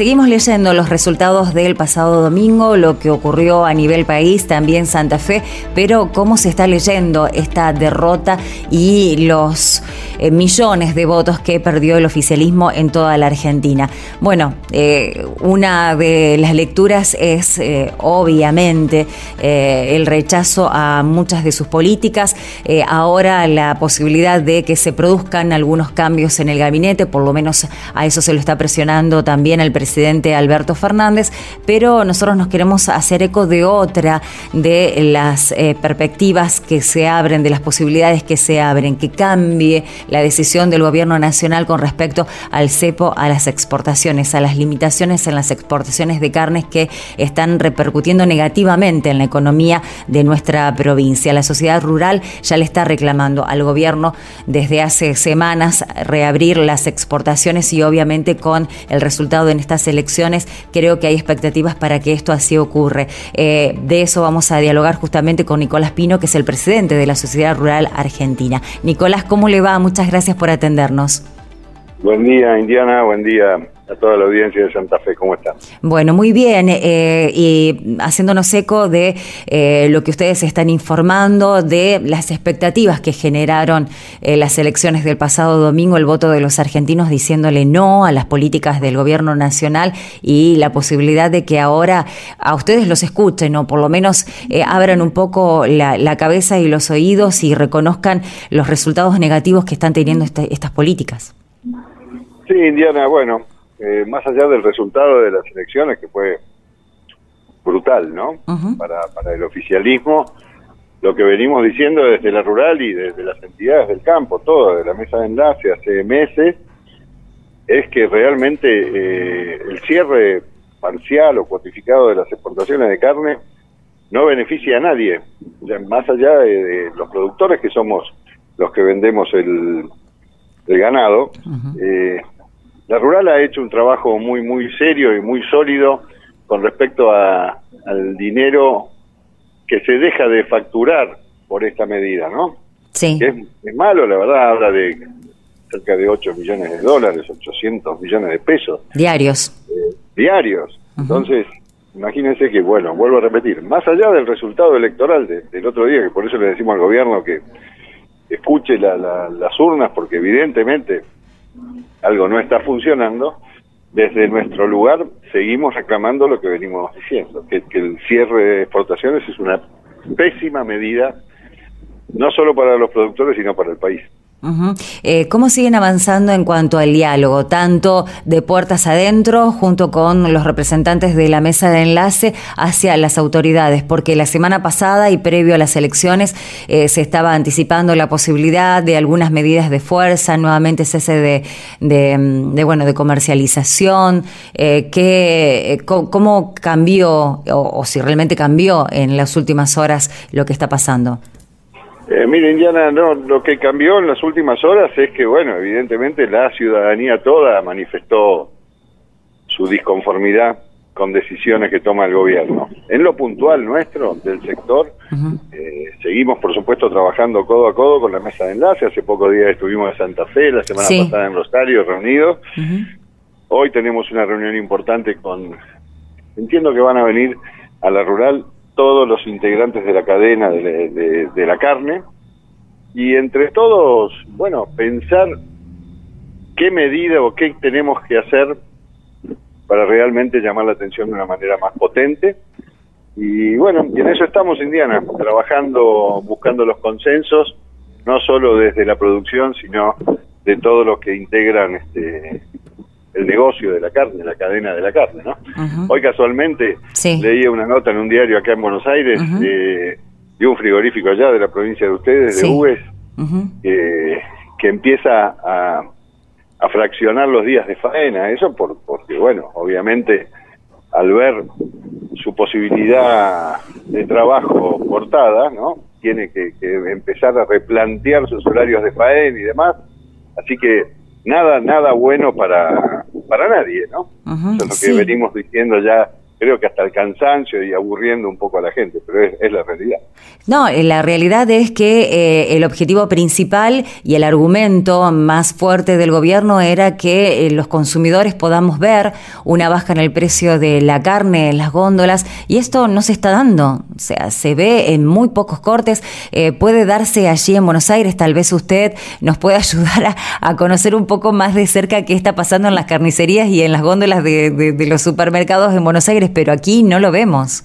seguimos leyendo los resultados del pasado domingo, lo que ocurrió a nivel país, también Santa Fe, pero cómo se está leyendo esta derrota y los eh, millones de votos que perdió el oficialismo en toda la Argentina. Bueno, eh, una de las lecturas es eh, obviamente el rechazo a muchas de sus políticas, ahora la posibilidad de que se produzcan algunos cambios en el gabinete, por lo menos a eso se lo está presionando también el presidente Alberto Fernández, pero nosotros nos queremos hacer eco de otra de las perspectivas que se abren, de las posibilidades que se abren, que cambie la decisión del gobierno nacional con respecto al cepo, a las exportaciones, a las limitaciones en las exportaciones de carnes que están repercutiendo negativamente en la economía de nuestra provincia. La sociedad rural ya le está reclamando al gobierno desde hace semanas reabrir las exportaciones y obviamente con el resultado en elecciones creo que hay expectativas para que esto así ocurre. Eh, de eso vamos a dialogar justamente con Nicolás Pino, que es el presidente de la Sociedad Rural Argentina. Nicolás, ¿cómo le va? Muchas gracias por atendernos. Buen día, Indiana. Buen día a toda la audiencia de Santa Fe. ¿Cómo está? Bueno, muy bien. Eh, y haciéndonos eco de eh, lo que ustedes están informando, de las expectativas que generaron eh, las elecciones del pasado domingo, el voto de los argentinos diciéndole no a las políticas del gobierno nacional y la posibilidad de que ahora a ustedes los escuchen o por lo menos abran un poco la, cabeza y los oídos y reconozcan los resultados negativos que están teniendo este, estas políticas. Sí, Indiana, bueno, eh, más allá del resultado de las elecciones, que fue brutal, ¿no? para, para el oficialismo, lo que venimos diciendo desde la rural y desde las entidades del campo, todo, de la mesa de enlace hace meses, es que realmente eh, el cierre parcial o cuantificado de las exportaciones de carne no beneficia a nadie, más allá de, los productores que somos los que vendemos el, ganado, la rural ha hecho un trabajo muy, muy serio y muy sólido con respecto a, al dinero que se deja de facturar por esta medida, ¿no? Sí. es, malo, la verdad, habla de cerca de 8 millones de dólares, 800 millones de pesos. Diarios. Eh, diarios. Entonces, imagínense que, bueno, vuelvo a repetir, más allá del resultado electoral del otro día, que por eso le decimos al gobierno que escuche las urnas, porque evidentemente algo no está funcionando, desde nuestro lugar seguimos reclamando lo que venimos diciendo, que, que el cierre de exportaciones es una pésima medida, no solo para los productores, sino para el país. Eh, ¿Cómo siguen avanzando en cuanto al diálogo, tanto de puertas adentro, junto con los representantes de la mesa de enlace, hacia las autoridades? Porque la semana pasada y previo a las elecciones eh, se estaba anticipando la posibilidad de algunas medidas de fuerza, nuevamente cese de, de bueno, de comercialización. Eh, ¿qué, ¿Cómo cambió, o si realmente cambió en las últimas horas lo que está pasando? Eh, mire, Indiana, no, lo que cambió en las últimas horas es que, bueno, evidentemente la ciudadanía toda manifestó su disconformidad con decisiones que toma el gobierno. En lo puntual nuestro, del sector, eh, seguimos, por supuesto, trabajando codo a codo con la mesa de enlace. Hace pocos días estuvimos en Santa Fe, la semana pasada en Rosario, reunidos. Hoy tenemos una reunión importante con... Entiendo que van a venir a la rural todos los integrantes de la cadena de, la carne y entre todos, bueno, pensar qué medida o qué tenemos que hacer para realmente llamar la atención de una manera más potente. Y bueno, y en eso estamos, Indiana, trabajando, buscando los consensos, no solo desde la producción, sino de todos los que integran este, el negocio de la carne, la cadena de la carne, ¿no? Hoy casualmente leía una nota en un diario acá en Buenos Aires de, un frigorífico allá de la provincia de ustedes, de Ues, que empieza a, a, fraccionar los días de faena, eso por, porque, bueno, obviamente al ver su posibilidad de trabajo cortada, ¿no? Tiene que, que empezar a replantear sus horarios de faena y demás, así que nada, nada bueno para, para nadie, ¿no? Eso es lo que venimos diciendo ya creo que hasta el cansancio y aburriendo un poco a la gente, pero es, la realidad. No, eh, la realidad es que eh, el objetivo principal y el argumento más fuerte del gobierno era que eh, los consumidores podamos ver una baja en el precio de la carne en las góndolas y esto no se está dando, o sea, se ve en muy pocos cortes, puede darse allí en Buenos Aires, tal vez usted nos pueda ayudar a, conocer un poco más de cerca qué está pasando en las carnicerías y en las góndolas de los supermercados en Buenos Aires pero aquí no lo vemos.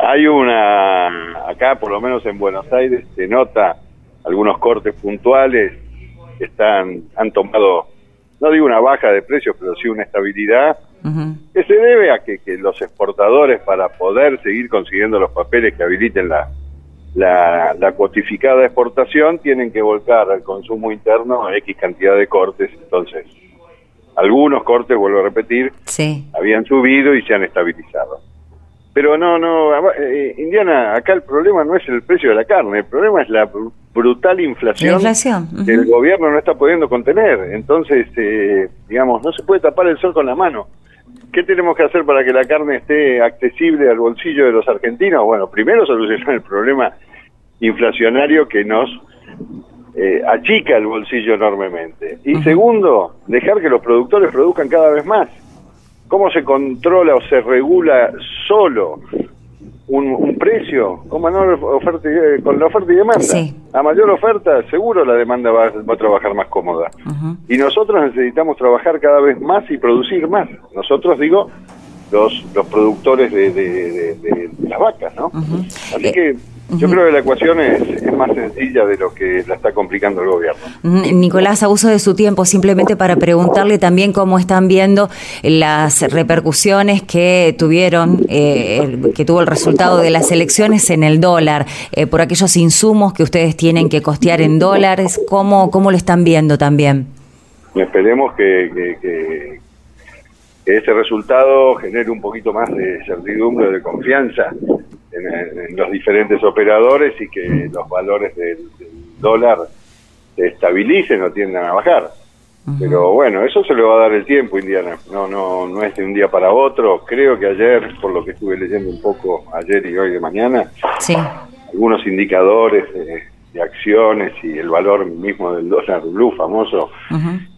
Hay una, acá por lo menos en Buenos Aires se nota algunos cortes puntuales que están, han tomado, no digo una baja de precios, pero sí una estabilidad que se debe a que, los exportadores para poder seguir consiguiendo los papeles que habiliten la, la, la cuotificada exportación tienen que volcar al consumo interno X cantidad de cortes, entonces algunos cortes, vuelvo a repetir, habían subido y se han estabilizado. Pero no, no, eh, Indiana, acá el problema no es el precio de la carne, el problema es la brutal inflación, que el gobierno no está pudiendo contener. Entonces, eh, digamos, no se puede tapar el sol con la mano. ¿Qué tenemos que hacer para que la carne esté accesible al bolsillo de los argentinos? Bueno, primero solucionar el problema inflacionario que nos eh, achica el bolsillo enormemente. Y segundo, dejar que los productores produzcan cada vez más. ¿Cómo se controla o se regula solo un, precio? Con, oferta y, con la oferta y demanda. A mayor oferta, seguro la demanda va, a trabajar más cómoda. Y nosotros necesitamos trabajar cada vez más y producir más. Nosotros, digo, los, los productores de, de, las vacas, ¿no? Así eh, que yo creo que la ecuación es, más sencilla de lo que la está complicando el gobierno. Nicolás, abuso de su tiempo simplemente para preguntarle también cómo están viendo las repercusiones que tuvieron, eh, que tuvo el resultado de las elecciones en el dólar, eh, por aquellos insumos que ustedes tienen que costear en dólares, ¿cómo, cómo lo están viendo también? Esperemos que, que ese resultado genere un poquito más de certidumbre, de confianza en, los diferentes operadores y que los valores del, dólar se estabilicen o tiendan a bajar. Pero bueno, eso se le va a dar el tiempo, Indiana. No, no, no es de un día para otro. Creo que ayer, por lo que estuve leyendo un poco ayer y hoy de mañana, algunos indicadores de, acciones y el valor mismo del dólar blue famoso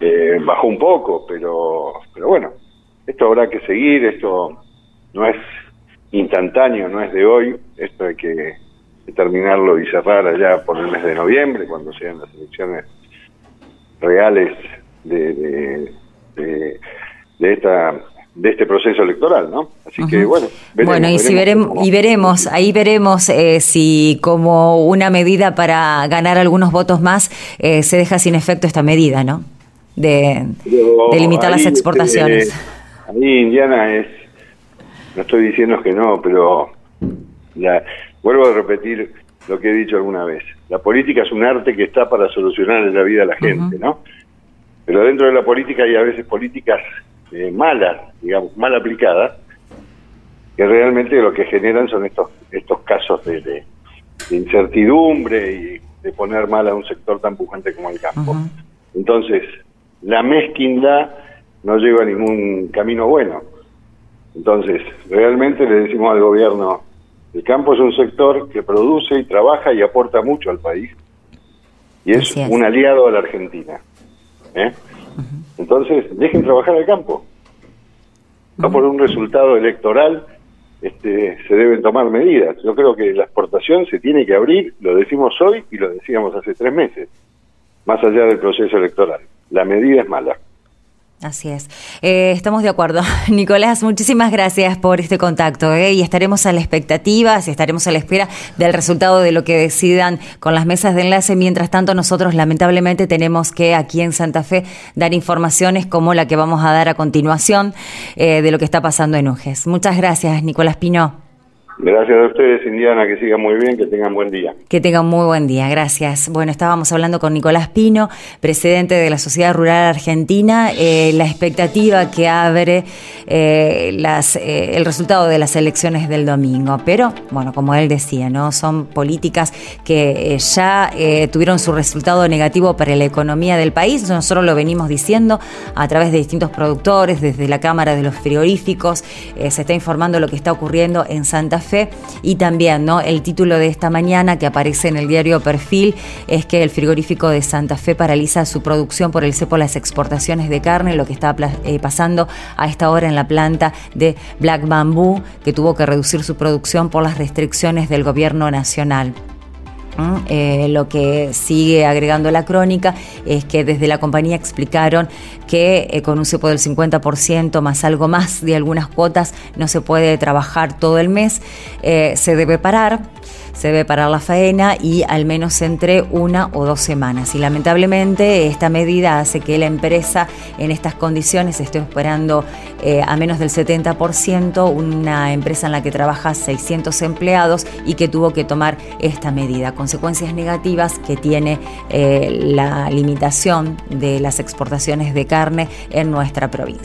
eh, bajó un poco, pero, pero bueno, esto habrá que seguir. Esto no es instantáneo, no es de hoy, esto hay que terminarlo y cerrar allá por el mes de noviembre, cuando sean las elecciones reales de, de, de, esta de este proceso electoral, ¿no? Así que bueno, bueno y si veremos y veremos ahí veremos eh, si como una medida para ganar algunos votos más eh, se deja sin efecto esta medida, ¿no? De, limitar las exportaciones. Eh, ahí Indiana es no estoy diciendo que no, pero ya, vuelvo a repetir lo que he dicho alguna vez. La política es un arte que está para solucionar la vida de la gente, ¿no? Pero dentro de la política hay a veces políticas eh, malas, digamos, mal aplicadas, que realmente lo que generan son estos estos casos de, incertidumbre y de poner mal a un sector tan pujante como el campo. Entonces, la mezquindad no lleva a ningún camino bueno. Entonces, realmente le decimos al gobierno, el campo es un sector que produce y trabaja y aporta mucho al país y es, un aliado a la Argentina. ¿eh? Entonces, dejen trabajar al campo. No por un resultado electoral este, se deben tomar medidas. Yo creo que la exportación se tiene que abrir, lo decimos hoy y lo decíamos hace tres meses, más allá del proceso electoral. La medida es mala. Así es. Eh, estamos de acuerdo. Nicolás, muchísimas gracias por este contacto ¿eh? y estaremos a la expectativa, estaremos a la espera del resultado de lo que decidan con las mesas de enlace. Mientras tanto, nosotros lamentablemente tenemos que aquí en Santa Fe dar informaciones como la que vamos a dar a continuación eh, de lo que está pasando en Uges. Muchas gracias, Nicolás Pino. Gracias a ustedes, Indiana, que sigan muy bien, que tengan buen día. Que tengan muy buen día, gracias. Bueno, estábamos hablando con Nicolás Pino, presidente de la Sociedad Rural Argentina, eh, la expectativa que abre eh, las, eh, el resultado de las elecciones del domingo. Pero, bueno, como él decía, ¿no? Son políticas que ya tuvieron su resultado negativo para la economía del país. Nosotros lo venimos diciendo a través de distintos productores, desde la Cámara de los Frigoríficos, se está informando lo que está ocurriendo en Santa Fe y también ¿no? el título de esta mañana que aparece en el diario Perfil es que el frigorífico de Santa Fe paraliza su producción por el cepo las exportaciones de carne, lo que está eh, pasando a esta hora en la planta de Black Bamboo, que tuvo que reducir su producción por las restricciones del gobierno nacional. Eh, lo que sigue agregando la crónica es que desde la compañía explicaron que eh, con un cepo del 50% más algo más de algunas cuotas no se puede trabajar todo el mes, eh, se debe parar se debe parar la faena y al menos entre una o dos semanas. Y lamentablemente esta medida hace que la empresa en estas condiciones esté esperando eh, a menos del 70%, una empresa en la que trabaja 600 empleados y que tuvo que tomar esta medida. Consecuencias negativas que tiene eh, la limitación de las exportaciones de carne en nuestra provincia.